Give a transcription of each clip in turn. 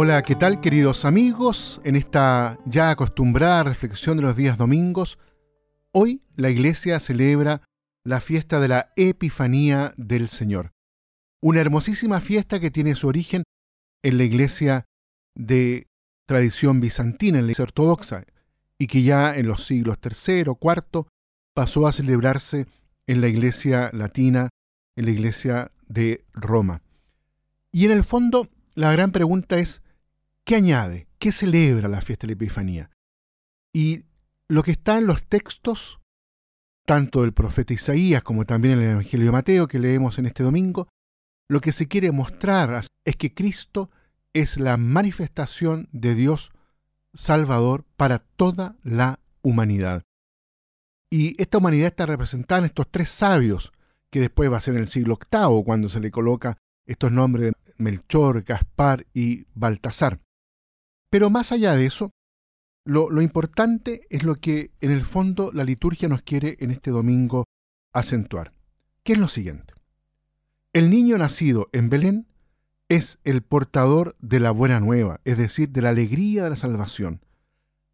Hola, ¿qué tal queridos amigos? En esta ya acostumbrada reflexión de los días domingos, hoy la iglesia celebra la fiesta de la Epifanía del Señor. Una hermosísima fiesta que tiene su origen en la iglesia de tradición bizantina, en la iglesia ortodoxa, y que ya en los siglos III, IV pasó a celebrarse en la iglesia latina, en la iglesia de Roma. Y en el fondo, la gran pregunta es, ¿Qué añade? ¿Qué celebra la fiesta de la Epifanía? Y lo que está en los textos, tanto del profeta Isaías como también en el Evangelio de Mateo que leemos en este domingo, lo que se quiere mostrar es que Cristo es la manifestación de Dios Salvador para toda la humanidad. Y esta humanidad está representada en estos tres sabios, que después va a ser en el siglo VIII cuando se le coloca estos nombres de Melchor, Gaspar y Baltasar. Pero más allá de eso, lo, importante es lo que en el fondo la liturgia nos quiere en este domingo acentuar, que es lo siguiente. El niño nacido en Belén es el portador de la buena nueva, es decir, de la alegría de la salvación.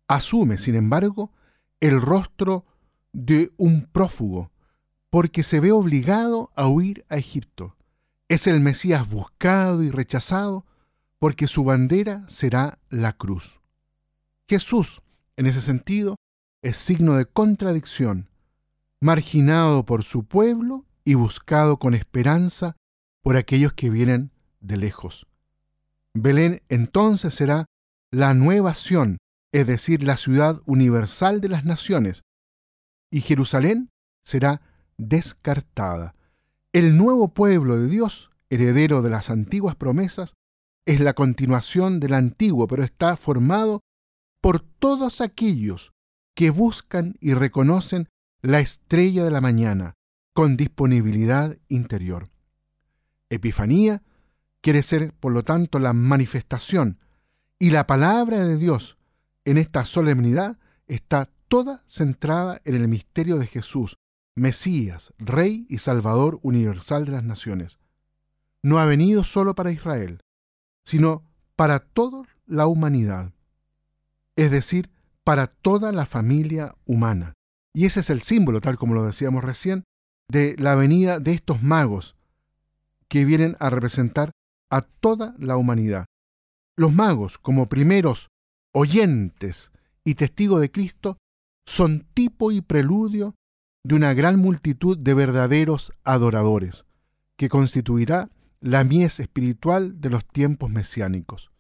Asume, sin embargo, el rostro de un prófugo, porque se ve obligado a huir a Egipto. Es el Mesías buscado y rechazado, porque su bandera será la cruz. Jesús, en ese sentido, es signo de contradicción, marginado por su pueblo y buscado con esperanza por aquellos que vienen de lejos. Belén entonces será la nueva Sión, es decir, la ciudad universal de las naciones, y Jerusalén será descartada. El nuevo pueblo de Dios, heredero de las antiguas promesas, es la continuación del antiguo, pero está formado por todos aquellos que buscan y reconocen la estrella de la mañana con disponibilidad interior. Epifanía quiere ser, por lo tanto, la manifestación y la palabra de Dios en esta solemnidad está toda centrada en el misterio de Jesús, Mesías, Rey y Salvador universal de las naciones. No ha venido solo para Israel, sino para toda la humanidad, es decir, para toda la familia humana. Y ese es el símbolo, tal como lo decíamos recién, de la venida de estos magos que vienen a representar a toda la humanidad. Los magos, como primeros oyentes y testigos de Cristo, son tipo y preludio de una gran multitud de verdaderos adoradores, que constituirá la mies espiritual de los tiempos mesiánicos.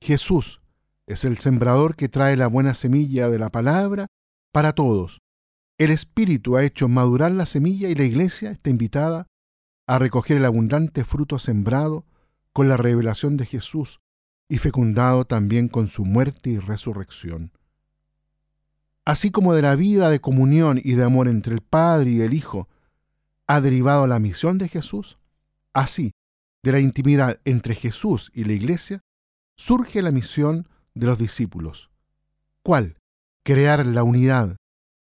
Jesús es el sembrador que trae la buena semilla de la palabra para todos. El Espíritu ha hecho madurar la semilla y la iglesia está invitada a recoger el abundante fruto sembrado con la revelación de Jesús y fecundado también con su muerte y resurrección. Así como de la vida de comunión y de amor entre el Padre y el Hijo ha derivado la misión de Jesús, así de la intimidad entre Jesús y la Iglesia, surge la misión de los discípulos. ¿Cuál? Crear la unidad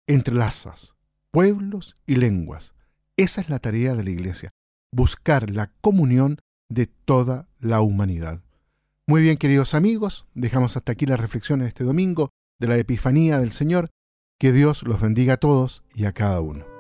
entre razas, pueblos y lenguas. Esa es la tarea de la Iglesia, buscar la comunión de toda la humanidad. Muy bien, queridos amigos, dejamos hasta aquí la reflexión en este domingo de la Epifanía del Señor. Que Dios los bendiga a todos y a cada uno.